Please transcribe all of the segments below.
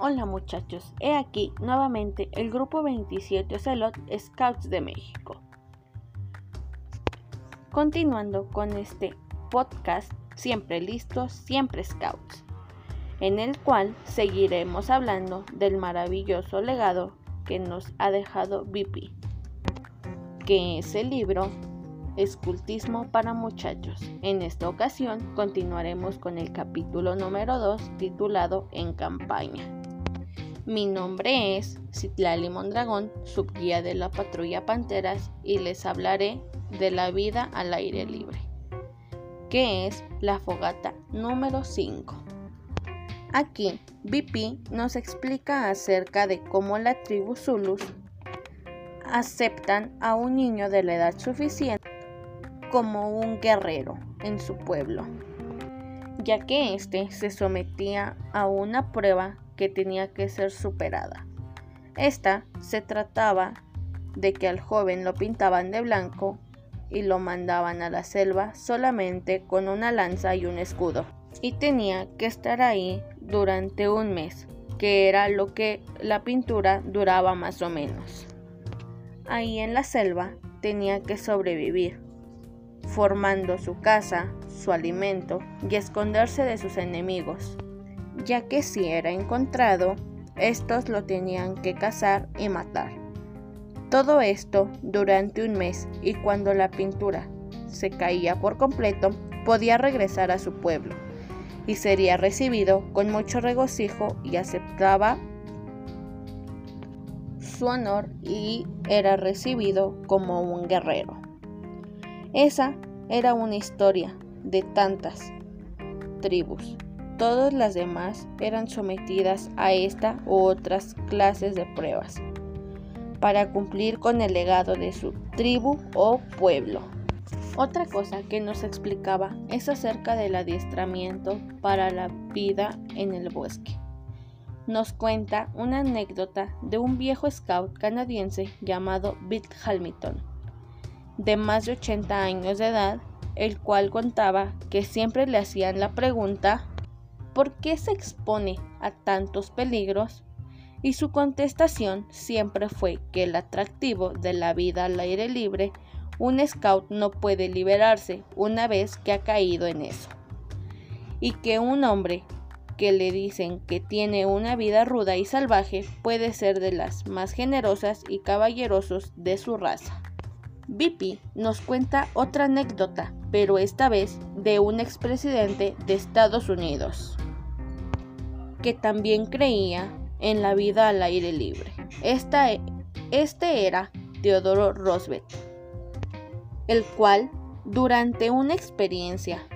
Hola muchachos, he aquí nuevamente el grupo 27 Ocelot Scouts de México. Continuando con este podcast, siempre listos, siempre Scouts, en el cual seguiremos hablando del maravilloso legado que nos ha dejado BP, que es el libro Escultismo para muchachos. En esta ocasión continuaremos con el capítulo número 2 titulado En campaña. Mi nombre es Citlali Mondragón, subguía de la patrulla Panteras, y les hablaré de la vida al aire libre, que es la fogata número 5. Aquí, BP nos explica acerca de cómo la tribu Zulus aceptan a un niño de la edad suficiente como un guerrero en su pueblo, ya que éste se sometía a una prueba que tenía que ser superada. Esta se trataba de que al joven lo pintaban de blanco y lo mandaban a la selva solamente con una lanza y un escudo. Y tenía que estar ahí durante un mes, que era lo que la pintura duraba más o menos. Ahí en la selva tenía que sobrevivir, formando su casa, su alimento y esconderse de sus enemigos ya que si era encontrado, estos lo tenían que cazar y matar. Todo esto durante un mes y cuando la pintura se caía por completo, podía regresar a su pueblo y sería recibido con mucho regocijo y aceptaba su honor y era recibido como un guerrero. Esa era una historia de tantas tribus. Todas las demás eran sometidas a esta u otras clases de pruebas para cumplir con el legado de su tribu o pueblo. Otra cosa que nos explicaba es acerca del adiestramiento para la vida en el bosque. Nos cuenta una anécdota de un viejo scout canadiense llamado Bill Hamilton, de más de 80 años de edad, el cual contaba que siempre le hacían la pregunta ¿por qué se expone a tantos peligros? Y su contestación siempre fue que el atractivo de la vida al aire libre, un scout no puede liberarse una vez que ha caído en eso. Y que un hombre que le dicen que tiene una vida ruda y salvaje puede ser de las más generosas y caballerosos de su raza. BP nos cuenta otra anécdota, pero esta vez de un expresidente de Estados Unidos que también creía en la vida al aire libre. E, este era Teodoro Roosevelt, el cual, durante una experiencia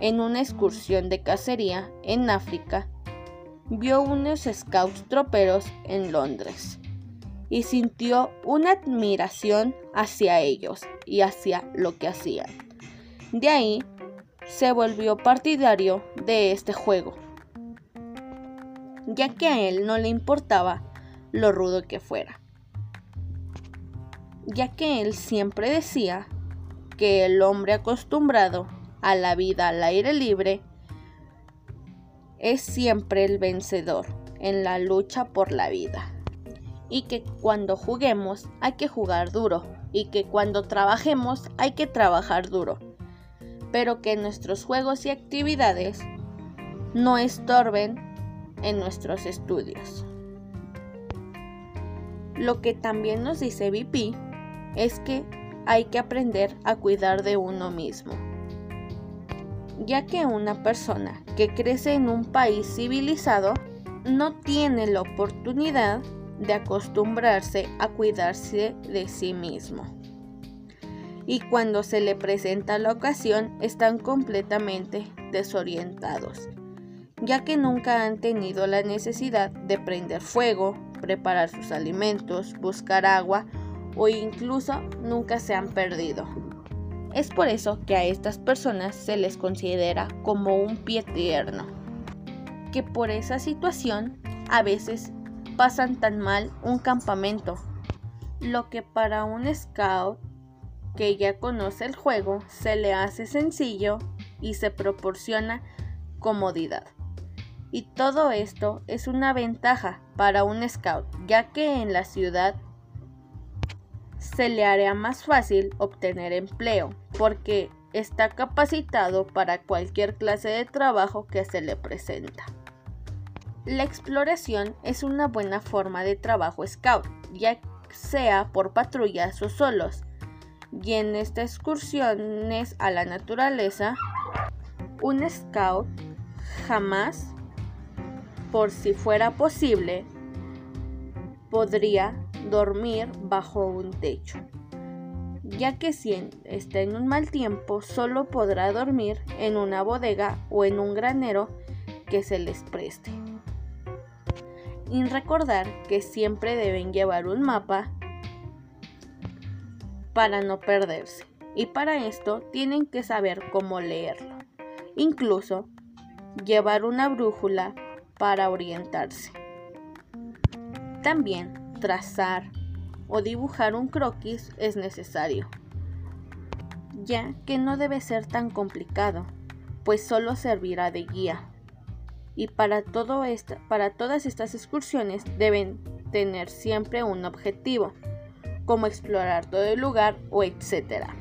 en una excursión de cacería en África, vio unos scouts troperos en Londres y sintió una admiración hacia ellos y hacia lo que hacían. De ahí se volvió partidario de este juego ya que a él no le importaba lo rudo que fuera, ya que él siempre decía que el hombre acostumbrado a la vida al aire libre es siempre el vencedor en la lucha por la vida. Y que cuando juguemos hay que jugar duro. Y que cuando trabajemos hay que trabajar duro. Pero que nuestros juegos y actividades no estorben en nuestros estudios. Lo que también nos dice BP es que hay que aprender a cuidar de uno mismo, ya que una persona que crece en un país civilizado no tiene la oportunidad de acostumbrarse a cuidarse de sí mismo. Y cuando se le presenta la ocasión están completamente desorientados ya que nunca han tenido la necesidad de prender fuego, preparar sus alimentos, buscar agua o incluso nunca se han perdido. Es por eso que a estas personas se les considera como un pie tierno, que por esa situación a veces pasan tan mal un campamento, lo que para un scout que ya conoce el juego se le hace sencillo y se proporciona comodidad Y todo esto es una ventaja para un scout, ya que en la ciudad se le hará más fácil obtener empleo, porque está capacitado para cualquier clase de trabajo que se le presenta. La exploración es una buena forma de trabajo scout, ya sea por patrullas o solos, y en estas excursiones a la naturaleza, un scout jamás, por si fuera posible, podría dormir bajo un techo, ya que si está en un mal tiempo solo podrá dormir en una bodega o en un granero que se les preste. Y recordar que siempre deben llevar un mapa para no perderse. Y para esto tienen que saber cómo leerlo. Incluso llevar una brújula para orientarse. También trazar o dibujar un croquis es necesario, ya que no debe ser tan complicado, pues solo servirá de guía. Y para, todo para todas estas excursiones deben tener siempre un objetivo, como explorar todo el lugar o etcétera.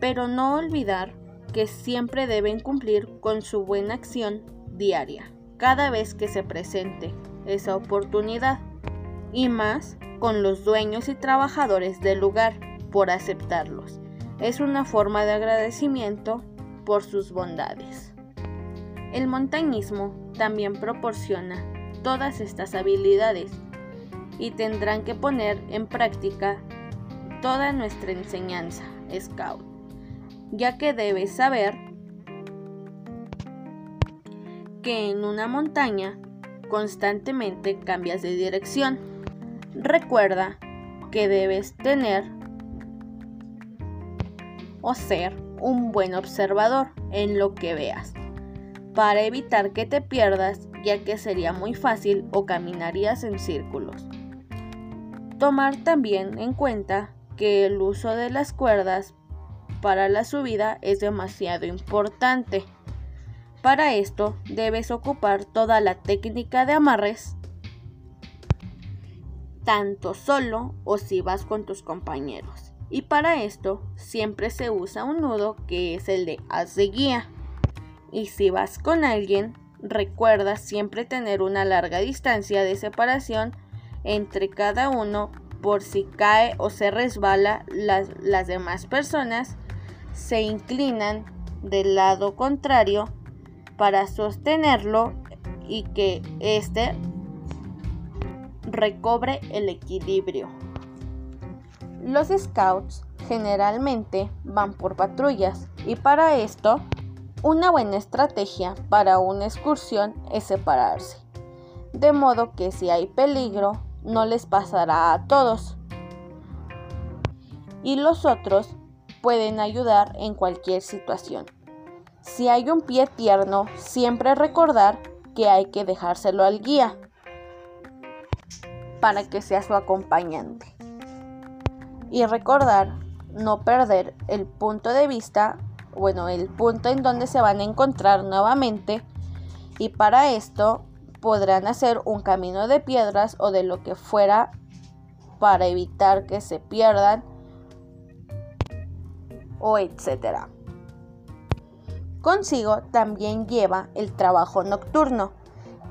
Pero no olvidar que siempre deben cumplir con su buena acción diaria, cada vez que se presente esa oportunidad, y más con los dueños y trabajadores del lugar por aceptarlos. Es una forma de agradecimiento por sus bondades. El montañismo también proporciona todas estas habilidades y tendrán que poner en práctica toda nuestra enseñanza Scout ya que debes saber que en una montaña constantemente cambias de dirección. Recuerda que debes tener o ser un buen observador en lo que veas para evitar que te pierdas ya que sería muy fácil o caminarías en círculos. Tomar también en cuenta que el uso de las cuerdas para la subida es demasiado importante. Para esto debes ocupar toda la técnica de amarres, tanto solo o si vas con tus compañeros. Y para esto siempre se usa un nudo que es el de haz de guía. Y si vas con alguien, recuerda siempre tener una larga distancia de separación entre cada uno por si cae o se resbala las, las demás personas se inclinan del lado contrario para sostenerlo y que éste recobre el equilibrio. Los scouts generalmente van por patrullas y para esto una buena estrategia para una excursión es separarse, de modo que si hay peligro no les pasará a todos y los otros pueden ayudar en cualquier situación. Si hay un pie tierno, siempre recordar que hay que dejárselo al guía para que sea su acompañante. Y recordar no perder el punto de vista, bueno, el punto en donde se van a encontrar nuevamente. Y para esto podrán hacer un camino de piedras o de lo que fuera para evitar que se pierdan o etcétera. Consigo también lleva el trabajo nocturno,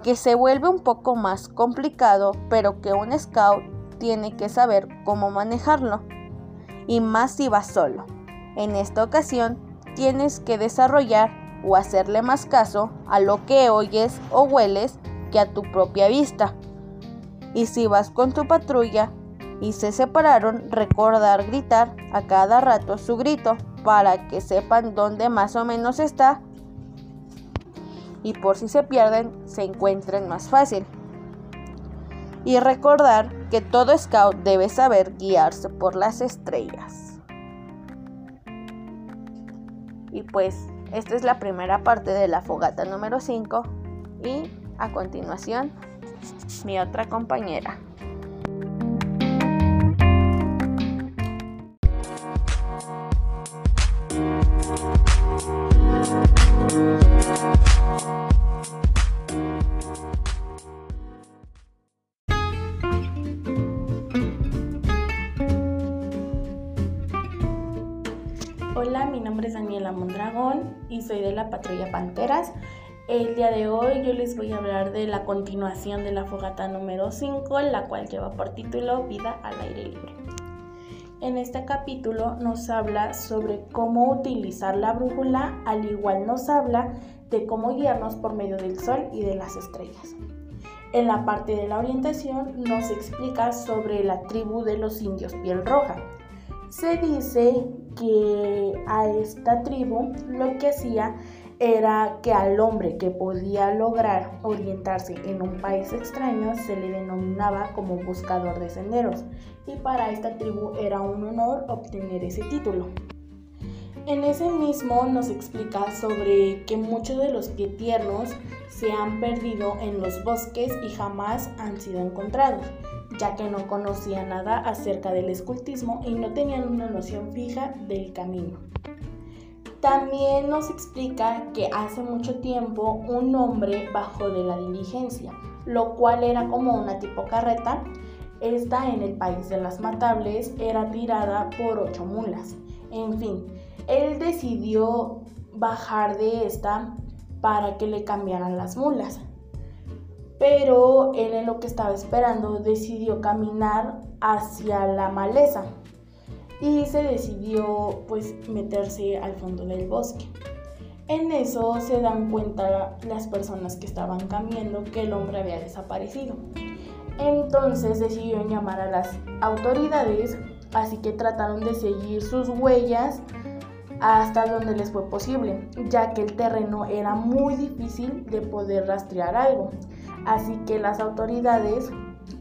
que se vuelve un poco más complicado, pero que un scout tiene que saber cómo manejarlo, y más si va solo. En esta ocasión tienes que desarrollar o hacerle más caso a lo que oyes o hueles que a tu propia vista. Y si vas con tu patrulla, y se separaron, recordar gritar a cada rato su grito para que sepan dónde más o menos está y por si se pierden se encuentren más fácil. Y recordar que todo scout debe saber guiarse por las estrellas. Y pues esta es la primera parte de la fogata número 5 y a continuación mi otra compañera. Panteras. El día de hoy yo les voy a hablar de la continuación de la fogata número 5, la cual lleva por título Vida al aire libre. En este capítulo nos habla sobre cómo utilizar la brújula, al igual nos habla de cómo guiarnos por medio del sol y de las estrellas. En la parte de la orientación nos explica sobre la tribu de los indios piel roja. Se dice que a esta tribu lo que hacía era que al hombre que podía lograr orientarse en un país extraño se le denominaba como buscador de senderos y para esta tribu era un honor obtener ese título. En ese mismo nos explica sobre que muchos de los pie tiernos se han perdido en los bosques y jamás han sido encontrados, ya que no conocían nada acerca del escultismo y no tenían una noción fija del camino. También nos explica que hace mucho tiempo un hombre bajó de la diligencia, lo cual era como una tipo carreta. Esta en el país de las matables era tirada por ocho mulas. En fin, él decidió bajar de esta para que le cambiaran las mulas. Pero él en lo que estaba esperando decidió caminar hacia la maleza y se decidió pues meterse al fondo del bosque. En eso se dan cuenta las personas que estaban cambiando que el hombre había desaparecido. Entonces decidieron llamar a las autoridades, así que trataron de seguir sus huellas hasta donde les fue posible, ya que el terreno era muy difícil de poder rastrear algo. Así que las autoridades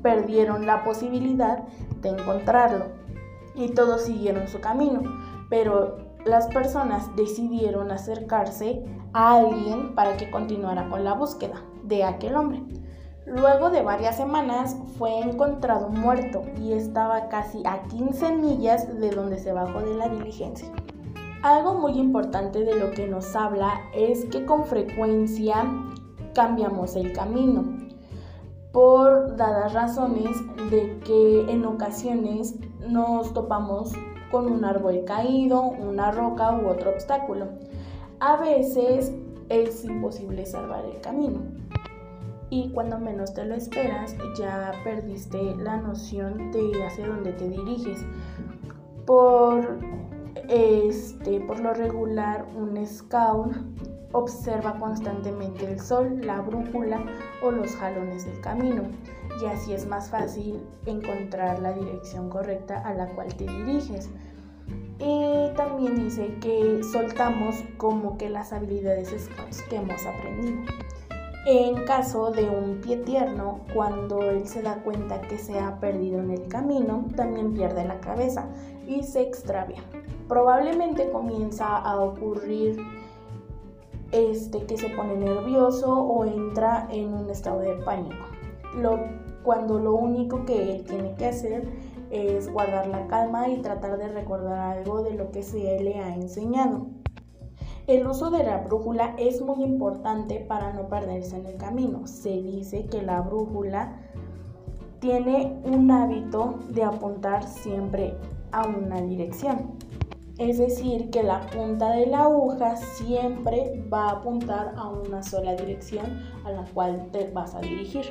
perdieron la posibilidad de encontrarlo y todos siguieron su camino, pero las personas decidieron acercarse a alguien para que continuara con la búsqueda de aquel hombre. Luego de varias semanas fue encontrado muerto y estaba casi a 15 millas de donde se bajó de la diligencia. Algo muy importante de lo que nos habla es que con frecuencia cambiamos el camino por dadas razones de que en ocasiones nos topamos con un árbol caído, una roca u otro obstáculo. A veces es imposible salvar el camino y cuando menos te lo esperas ya perdiste la noción de hacia dónde te diriges. Por este, por lo regular, un scout observa constantemente el sol, la brújula o los jalones del camino y así es más fácil encontrar la dirección correcta a la cual te diriges. Y también dice que soltamos como que las habilidades scouts que hemos aprendido. En caso de un pie tierno, cuando él se da cuenta que se ha perdido en el camino, también pierde la cabeza y se extravía. Probablemente comienza a ocurrir este, que se pone nervioso o entra en un estado de pánico. Cuando lo único que él tiene que hacer es guardar la calma y tratar de recordar algo de lo que se le ha enseñado. El uso de la brújula es muy importante para no perderse en el camino. Se dice que la brújula tiene un hábito de apuntar siempre a una dirección. Es decir, que la punta de la aguja siempre va a apuntar a una sola dirección a la cual te vas a dirigir.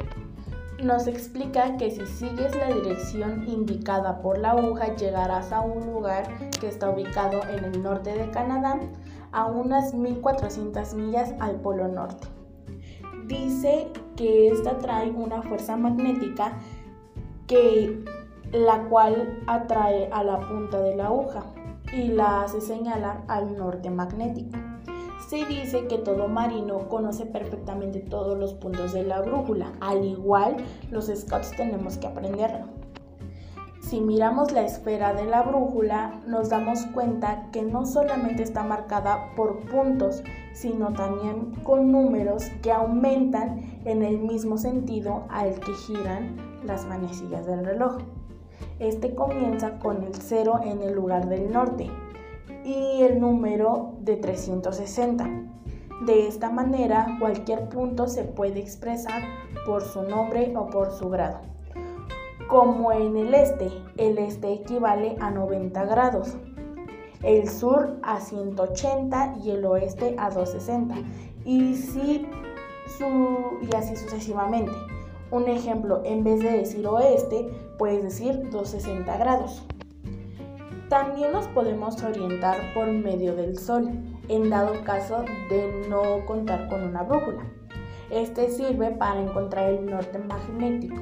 Nos explica que si sigues la dirección indicada por la aguja llegarás a un lugar que está ubicado en el norte de Canadá a unas 1400 millas al polo norte. Dice que esta trae una fuerza magnética que la cual atrae a la punta de la aguja y la hace señalar al norte magnético. Se dice que todo marino conoce perfectamente todos los puntos de la brújula, al igual los scouts tenemos que aprenderlo. Si miramos la esfera de la brújula, nos damos cuenta que no solamente está marcada por puntos, sino también con números que aumentan en el mismo sentido al que giran las manecillas del reloj. Este comienza con el 0 en el lugar del norte y el número de 360. De esta manera, cualquier punto se puede expresar por su nombre o por su grado como en el este. El este equivale a 90 grados. el sur a 180 y el oeste a 260. Y, si su, y así sucesivamente. Un ejemplo, en vez de decir oeste, puedes decir 260 grados. También nos podemos orientar por medio del sol, en dado caso de no contar con una brújula. Este sirve para encontrar el norte magnético.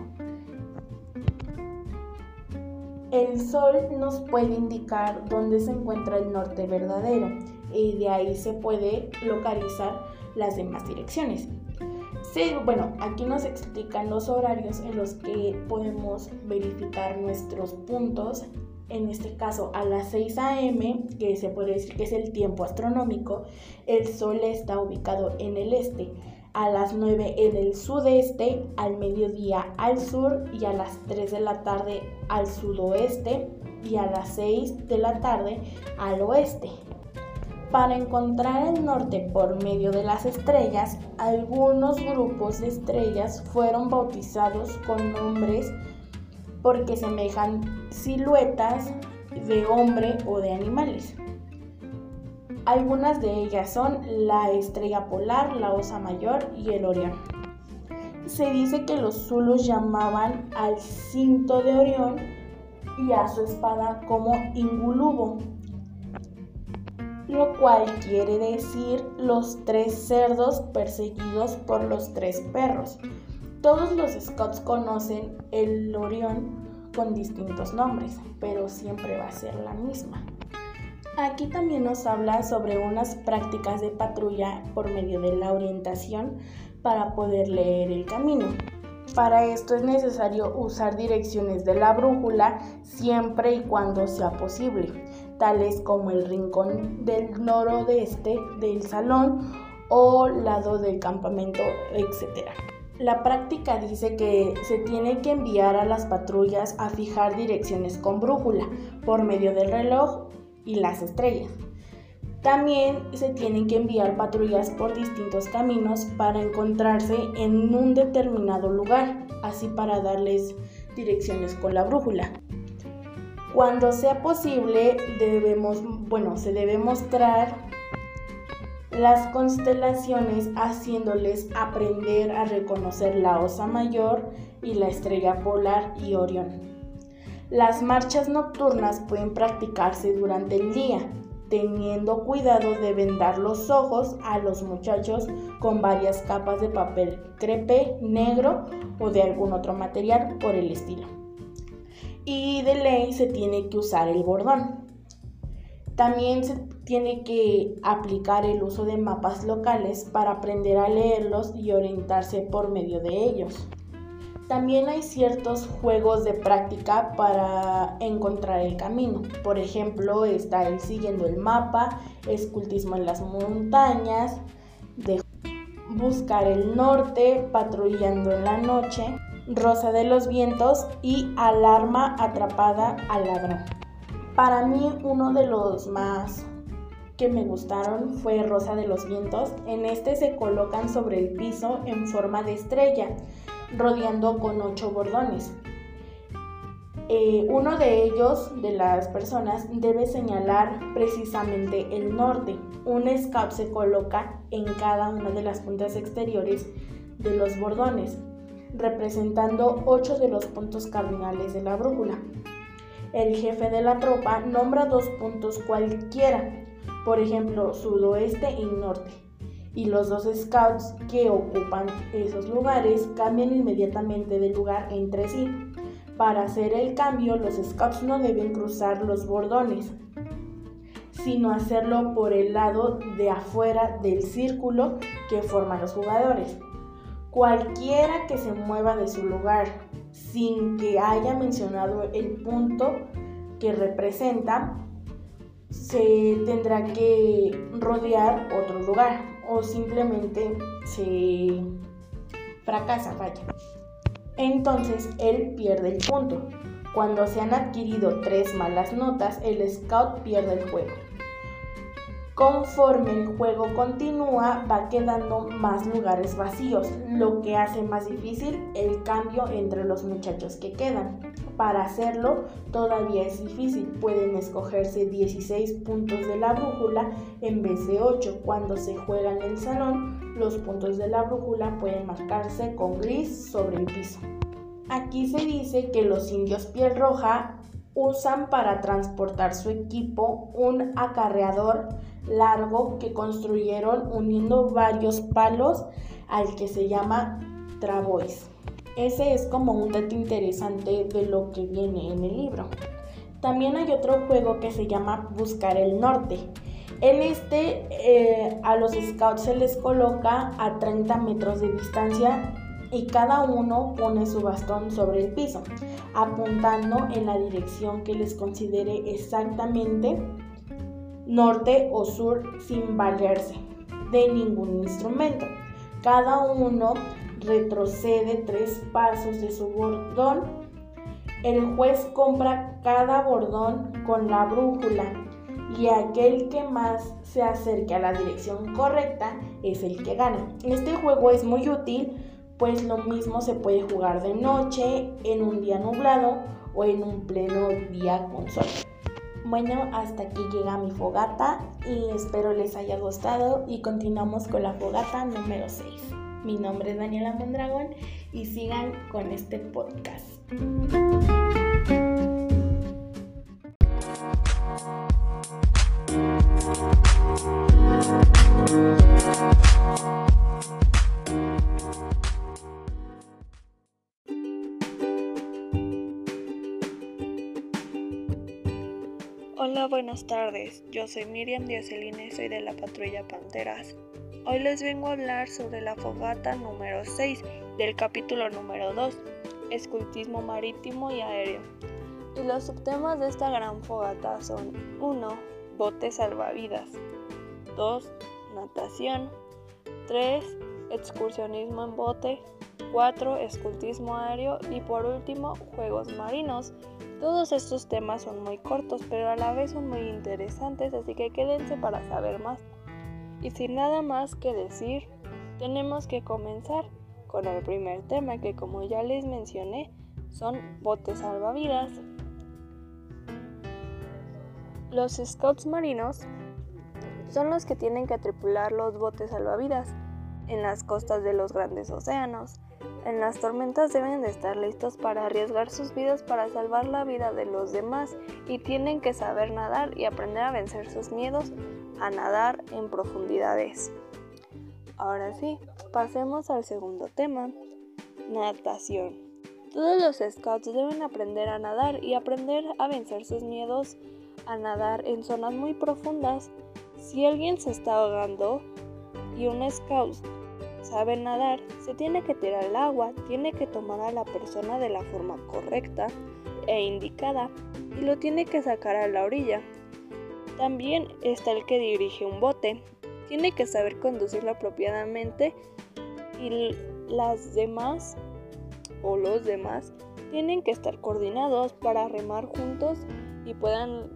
El sol nos puede indicar dónde se encuentra el norte verdadero y de ahí se puede localizar las demás direcciones. Sí, bueno, aquí nos explican los horarios en los que podemos verificar nuestros puntos. En este caso, a las 6 a.m., que se puede decir que es el tiempo astronómico, el Sol está ubicado en el este, a las 9 en el sudeste, al mediodía al sur y a las 3 de la tarde al sudoeste y a las 6 de la tarde al oeste. Para encontrar el norte por medio de las estrellas, algunos grupos de estrellas fueron bautizados con nombres porque semejan siluetas de hombre o de animales. Algunas de ellas son la estrella polar, la osa mayor y el Orión. Se dice que los zulus llamaban al cinto de Orión y a su espada como Ingulubo, lo cual quiere decir los tres cerdos perseguidos por los tres perros. Todos los scouts conocen el Orión con distintos nombres, pero siempre va a ser la misma. Aquí también nos habla sobre unas prácticas de patrulla por medio de la orientación para poder leer el camino. Para esto es necesario usar direcciones de la brújula siempre y cuando sea posible tales como el rincón del noroeste del salón o lado del campamento, etc. La práctica dice que se tiene que enviar a las patrullas a fijar direcciones con brújula por medio del reloj y las estrellas. También se tienen que enviar patrullas por distintos caminos para encontrarse en un determinado lugar, así para darles direcciones con la brújula. Cuando sea posible, debemos, bueno, se debe mostrar las constelaciones haciéndoles aprender a reconocer la Osa Mayor y la estrella polar y Orión. Las marchas nocturnas pueden practicarse durante el día, teniendo cuidado de vendar los ojos a los muchachos con varias capas de papel crepe negro o de algún otro material por el estilo y de ley se tiene que usar el bordón. También se tiene que aplicar el uso de mapas locales para aprender a leerlos y orientarse por medio de ellos. También hay ciertos juegos de práctica para encontrar el camino. Por ejemplo, está el siguiendo el mapa, escultismo en las montañas, de buscar el norte, patrullando en la noche, Rosa de los Vientos y Alarma atrapada al ladrón. Para mí uno de los más que me gustaron fue Rosa de los Vientos. En este se colocan sobre el piso en forma de estrella, rodeando con ocho bordones. Eh, uno de ellos, de las personas, debe señalar precisamente el norte. Un scout se coloca en cada una de las puntas exteriores de los bordones representando ocho de los puntos cardinales de la brújula. El jefe de la tropa nombra dos puntos cualquiera, por ejemplo, sudoeste y norte, y los dos scouts que ocupan esos lugares cambian inmediatamente de lugar entre sí. Para hacer el cambio, los scouts no deben cruzar los bordones, sino hacerlo por el lado de afuera del círculo que forman los jugadores. Cualquiera que se mueva de su lugar sin que haya mencionado el punto que representa, se tendrá que rodear otro lugar o simplemente se fracasa, vaya. Entonces él pierde el punto. Cuando se han adquirido tres malas notas, el scout pierde el juego. Conforme el juego continúa, va quedando más lugares vacíos, lo que hace más difícil el cambio entre los muchachos que quedan. para hacerlo todavía es difícil. Pueden escogerse 16 puntos de la brújula en vez de 8. Cuando se juega en el salón, los puntos de la brújula pueden marcarse con gris sobre el piso. Aquí se dice que los indios piel roja usan para transportar su equipo un acarreador largo que construyeron uniendo varios palos al que se llama travois. Ese es como un dato interesante de lo que viene en el libro. También hay otro juego que se llama Buscar el Norte. En este eh, a los scouts se les coloca a 30 metros de distancia y cada uno pone su bastón sobre el piso, apuntando en la dirección que les considere exactamente norte o sur sin valerse de ningún instrumento. Cada uno retrocede tres pasos de su bordón. El juez compra cada bordón con la brújula y aquel que más se acerque a la dirección correcta es el que gana. Este juego es muy útil pues lo mismo se puede jugar de noche, en un día nublado o en un pleno día con sol. Bueno, hasta aquí llega mi fogata y espero les haya gustado y continuamos con la fogata número 6. Mi nombre es Daniela Mondragón y sigan con este podcast. Buenas tardes. Yo soy Miriam Diaceline y soy de la patrulla Panteras. Hoy les vengo a hablar sobre la fogata número 6 del capítulo número 2, escultismo marítimo y aéreo. Y los subtemas de esta gran fogata son 1. Bote salvavidas 2. Natación 3. Excursionismo en bote 4. Escultismo aéreo y por último Juegos marinos todos estos temas son muy cortos, pero a la vez son muy interesantes, así que quédense para saber más. Y sin nada más que decir, tenemos que comenzar con el primer tema que como ya les mencioné, son botes salvavidas. Los scouts marinos son los que tienen que tripular los botes salvavidas en las costas de los grandes océanos. En las tormentas deben de estar listos para arriesgar sus vidas para salvar la vida de los demás y tienen que saber nadar y aprender a vencer sus miedos a nadar en profundidades. Ahora sí, pasemos al segundo tema, natación. Todos los scouts deben aprender a nadar y aprender a vencer sus miedos a nadar en zonas muy profundas. Si alguien se está ahogando y un scout sabe nadar, se tiene que tirar al agua, tiene que tomar a la persona de la forma correcta e indicada y lo tiene que sacar a la orilla. También está el que dirige un bote, tiene que saber conducirlo apropiadamente y las demás o los demás tienen que estar coordinados para remar juntos y puedan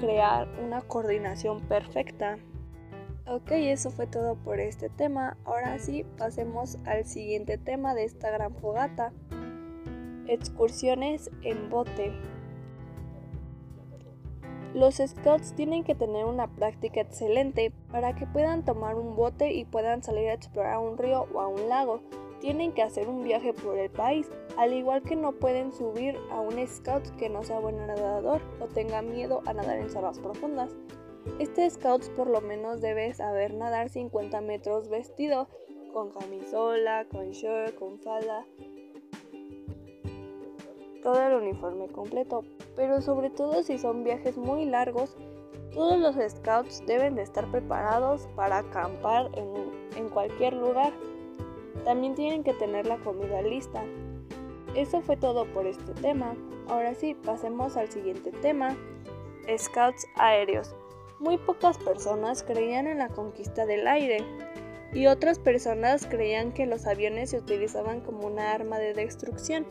crear una coordinación perfecta. Ok, eso fue todo por este tema. Ahora sí, pasemos al siguiente tema de esta gran fogata. Excursiones en bote. Los scouts tienen que tener una práctica excelente para que puedan tomar un bote y puedan salir a explorar un río o a un lago. Tienen que hacer un viaje por el país, al igual que no pueden subir a un scout que no sea buen nadador o tenga miedo a nadar en zonas profundas. Este Scouts por lo menos debe saber nadar 50 metros vestido, con camisola, con shirt, con falda, todo el uniforme completo. Pero sobre todo si son viajes muy largos, todos los Scouts deben de estar preparados para acampar en, en cualquier lugar. También tienen que tener la comida lista. Eso fue todo por este tema. Ahora sí, pasemos al siguiente tema. Scouts aéreos. Muy pocas personas creían en la conquista del aire y otras personas creían que los aviones se utilizaban como una arma de destrucción,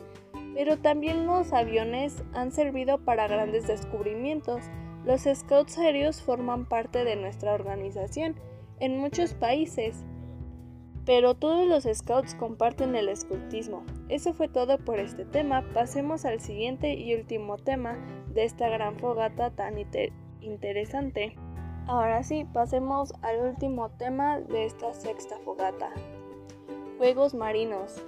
pero también los aviones han servido para grandes descubrimientos. Los scouts aéreos forman parte de nuestra organización en muchos países Pero todos los scouts comparten el escultismo. Eso fue todo por este tema. Pasemos al siguiente y último tema de esta gran fogata tan interesante. Ahora sí, pasemos al último tema de esta sexta fogata. Juegos marinos.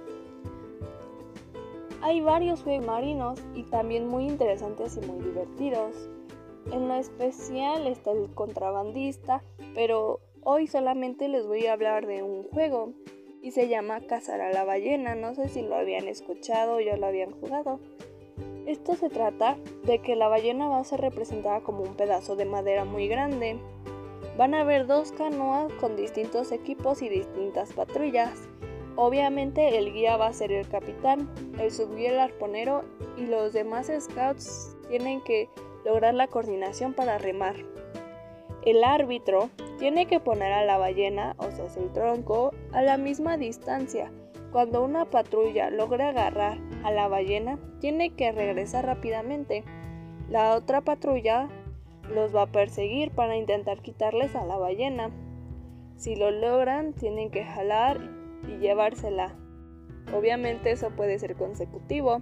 Hay varios juegos marinos y también muy interesantes y muy divertidos. En lo especial está el contrabandista, pero hoy solamente les voy a hablar de un juego y se llama Cazar a la ballena. No sé si lo habían escuchado o ya lo habían jugado. Esto se trata de que la ballena va a ser representada como un pedazo de madera muy grande. Van a haber dos canoas con distintos equipos y distintas patrullas. Obviamente el guía va a ser el capitán, el subguía el arponero y los demás scouts tienen que lograr la coordinación para remar. El árbitro tiene que poner a la ballena, o sea, el tronco, a la misma distancia. Cuando una patrulla logra agarrar a la ballena, tiene que regresar rápidamente. La otra patrulla los va a perseguir para intentar quitarles a la ballena. Si lo logran, tienen que jalar y llevársela. Obviamente eso puede ser consecutivo.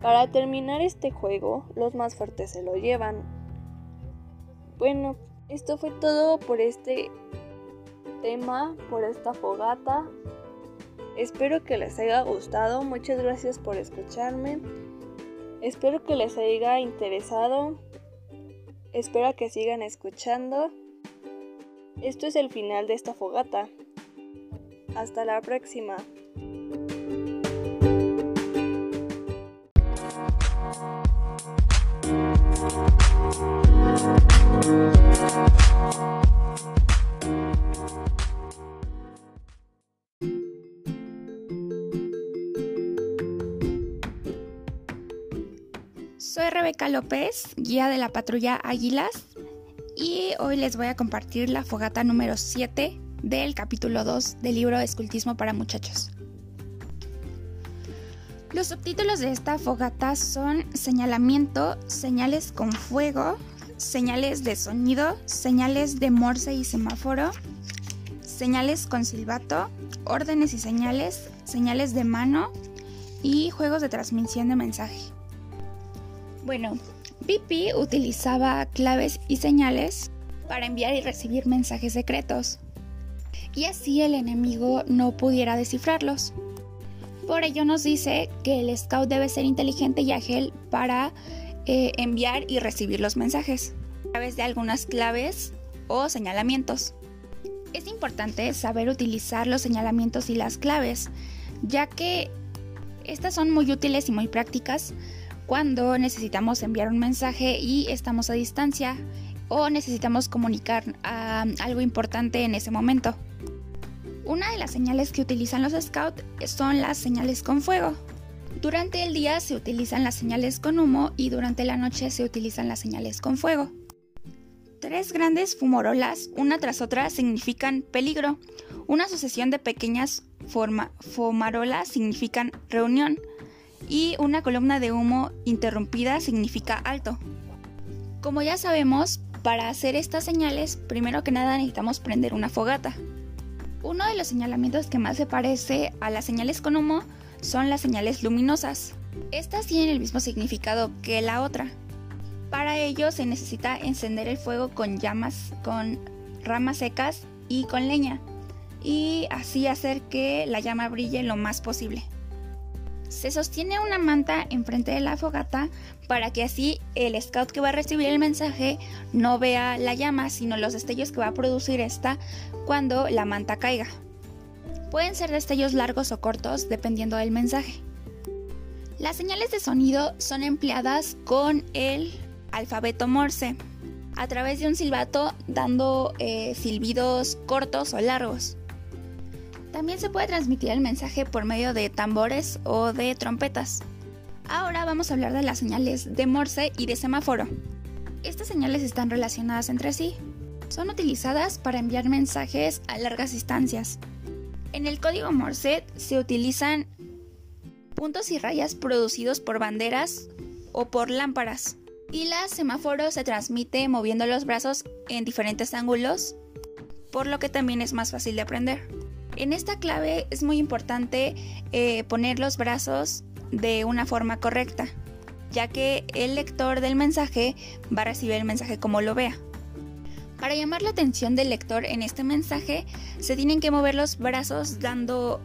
Para terminar este juego, los más fuertes se lo llevan. Bueno, esto fue todo por este tema, por esta fogata. Espero que les haya gustado. Muchas gracias por escucharme. Espero que les haya interesado. Espero que sigan escuchando. Esto es el final de esta fogata. Hasta la próxima. Soy Rebeca López, guía de la patrulla Águilas, y hoy les voy a compartir la fogata número 7 del capítulo 2 del libro Escultismo para Muchachos. Los subtítulos de esta fogata son señalamiento, señales con fuego, señales de sonido, señales de morse y semáforo, señales con silbato, órdenes y señales, señales de mano y juegos de transmisión de mensaje. Bueno, BP utilizaba claves y señales para enviar y recibir mensajes secretos y así el enemigo no pudiera descifrarlos. Por ello nos dice que el scout debe ser inteligente y ágil para eh, enviar y recibir los mensajes a través de algunas claves o señalamientos. Es importante saber utilizar los señalamientos y las claves, ya que estas son muy útiles y muy prácticas cuando necesitamos enviar un mensaje y estamos a distancia o necesitamos comunicar algo importante en ese momento. Una de las señales que utilizan los scouts son las señales con fuego. Durante el día se utilizan las señales con humo y durante la noche se utilizan las señales con fuego. Tres grandes fumarolas, una tras otra, significan peligro. Una sucesión de pequeñas fumarolas significan reunión. Y una columna de humo interrumpida significa alto. Como ya sabemos, para hacer estas señales, primero que nada necesitamos prender una fogata. Uno de los señalamientos que más se parece a las señales con humo son las señales luminosas. Estas tienen el mismo significado que la otra. Para ello se necesita encender el fuego con llamas, con ramas secas y con leña, y así hacer que la llama brille lo más posible. Se sostiene una manta enfrente de la fogata para que así el scout que va a recibir el mensaje no vea la llama, sino los destellos que va a producir esta cuando la manta caiga. Pueden ser destellos largos o cortos dependiendo del mensaje. Las señales de sonido son empleadas con el alfabeto Morse, a través de un silbato dando eh, silbidos cortos o largos. También se puede transmitir el mensaje por medio de tambores o de trompetas. Ahora vamos a hablar de las señales de Morse y de semáforo. Estas señales están relacionadas entre sí. Son utilizadas para enviar mensajes a largas distancias. En el código Morse se utilizan puntos y rayas producidos por banderas o por lámparas. Y la semáforo se transmite moviendo los brazos en diferentes ángulos, por lo que también es más fácil de aprender. En esta clave es muy importante eh, poner los brazos de una forma correcta, ya que el lector del mensaje va a recibir el mensaje como lo vea. Para llamar la atención del lector en este mensaje, se tienen que mover los brazos dando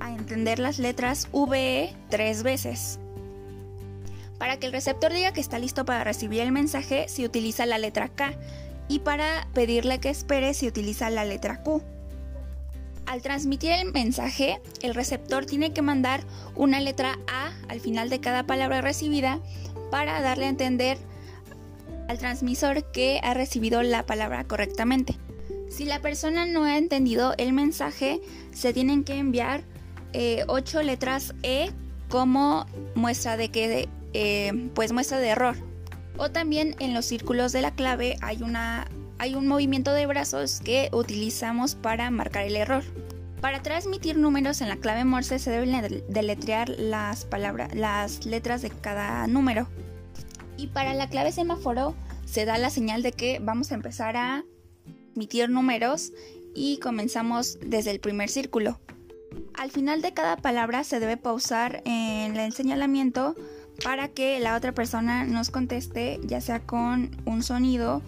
a entender las letras VE tres veces. Para que el receptor diga que está listo para recibir el mensaje, se utiliza la letra K y para pedirle que espere se utiliza la letra Q. Al transmitir el mensaje, el receptor tiene que mandar una letra A al final de cada palabra recibida para darle a entender al transmisor que ha recibido la palabra correctamente. Si la persona no ha entendido el mensaje, se tienen que enviar eh, ocho letras E como muestra de que eh, pues muestra de error. O también en los círculos de la clave hay una hay un movimiento de brazos que utilizamos para marcar el error. Para transmitir números en la clave Morse se deben deletrear las palabras, las letras de cada número. Y para la clave semáforo se da la señal de que vamos a empezar a emitir números y comenzamos desde el primer círculo. Al final de cada palabra se debe pausar en el señalamiento para que la otra persona nos conteste ya sea con un sonido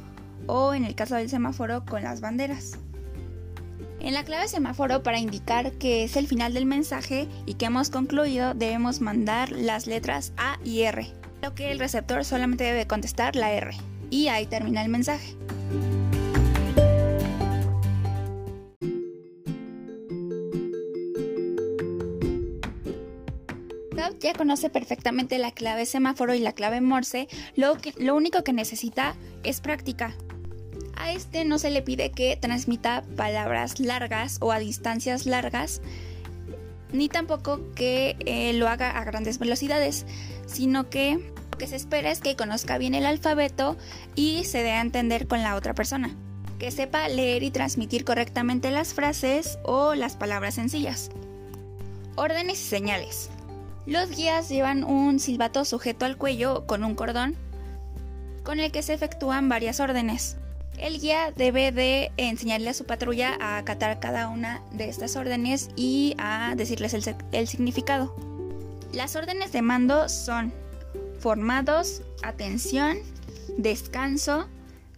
o en el caso del semáforo con las banderas. En la clave semáforo para indicar que es el final del mensaje y que hemos concluido debemos mandar las letras A y R lo que el receptor solamente debe contestar la R. Y ahí termina el mensaje. ya conoce perfectamente la clave semáforo y la clave Morse, lo, lo único que necesita es práctica. A este no se le pide que transmita palabras largas o a distancias largas, ni tampoco que eh, lo haga a grandes velocidades, sino que lo que se espera es que conozca bien el alfabeto y se dé a entender con la otra persona, que sepa leer y transmitir correctamente las frases o las palabras sencillas. Órdenes y señales. Los guías llevan un silbato sujeto al cuello con un cordón con el que se efectúan varias órdenes. El guía debe de enseñarle a su patrulla a acatar cada una de estas órdenes y a decirles el, significado. Las órdenes de mando son formados, atención, descanso,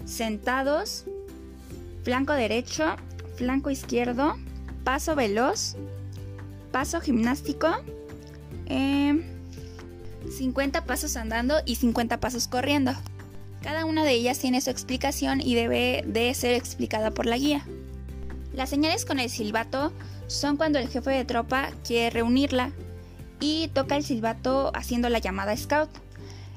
sentados, flanco derecho, flanco izquierdo, paso veloz, paso gimnástico, 50 em, pasos andando y 50 pasos corriendo. Cada una de ellas tiene su explicación y debe de ser explicada por la guía. Las señales con el silbato son cuando el jefe de tropa quiere reunirla y toca el silbato haciendo la llamada scout.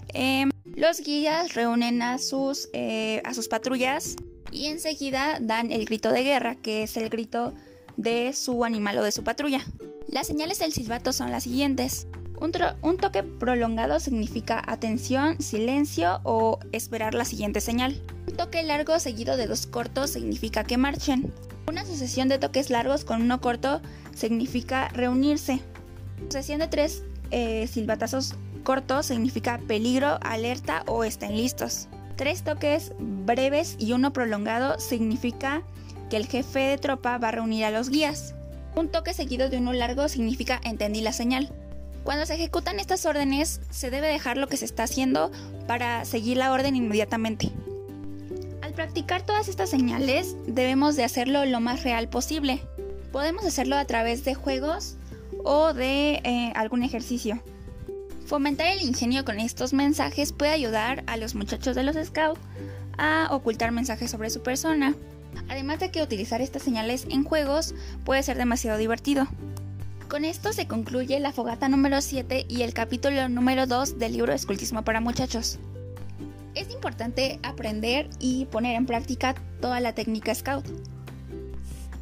Em, los guías reúnen a sus, eh, a sus patrullas y enseguida dan el grito de guerra, que es el grito de su animal o de su patrulla. Las señales del silbato son las siguientes. Un, toque prolongado significa atención, silencio o esperar la siguiente señal. Un toque largo seguido de dos cortos significa que marchen. Una sucesión de toques largos con uno corto significa reunirse. Sucesión de tres eh, silbatazos cortos significa peligro, alerta o estén listos. Tres toques breves y uno prolongado significa que el jefe de tropa va a reunir a los guías. Un toque seguido de uno largo significa entendí la señal. Cuando se ejecutan estas órdenes, se debe dejar lo que se está haciendo para seguir la orden inmediatamente. Al practicar todas estas señales, debemos de hacerlo lo más real posible. Podemos hacerlo a través de juegos o de eh, algún ejercicio. Fomentar el ingenio con estos mensajes puede ayudar a los muchachos de los Scouts a ocultar mensajes sobre su persona. Además de que utilizar estas señales en juegos puede ser demasiado divertido. Con esto se concluye la fogata número 7 y el capítulo número 2 del libro Escultismo para muchachos. Es importante aprender y poner en práctica toda la técnica Scout.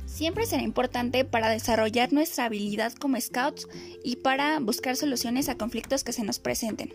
Siempre será importante para desarrollar nuestra habilidad como Scouts y para buscar soluciones a conflictos que se nos presenten.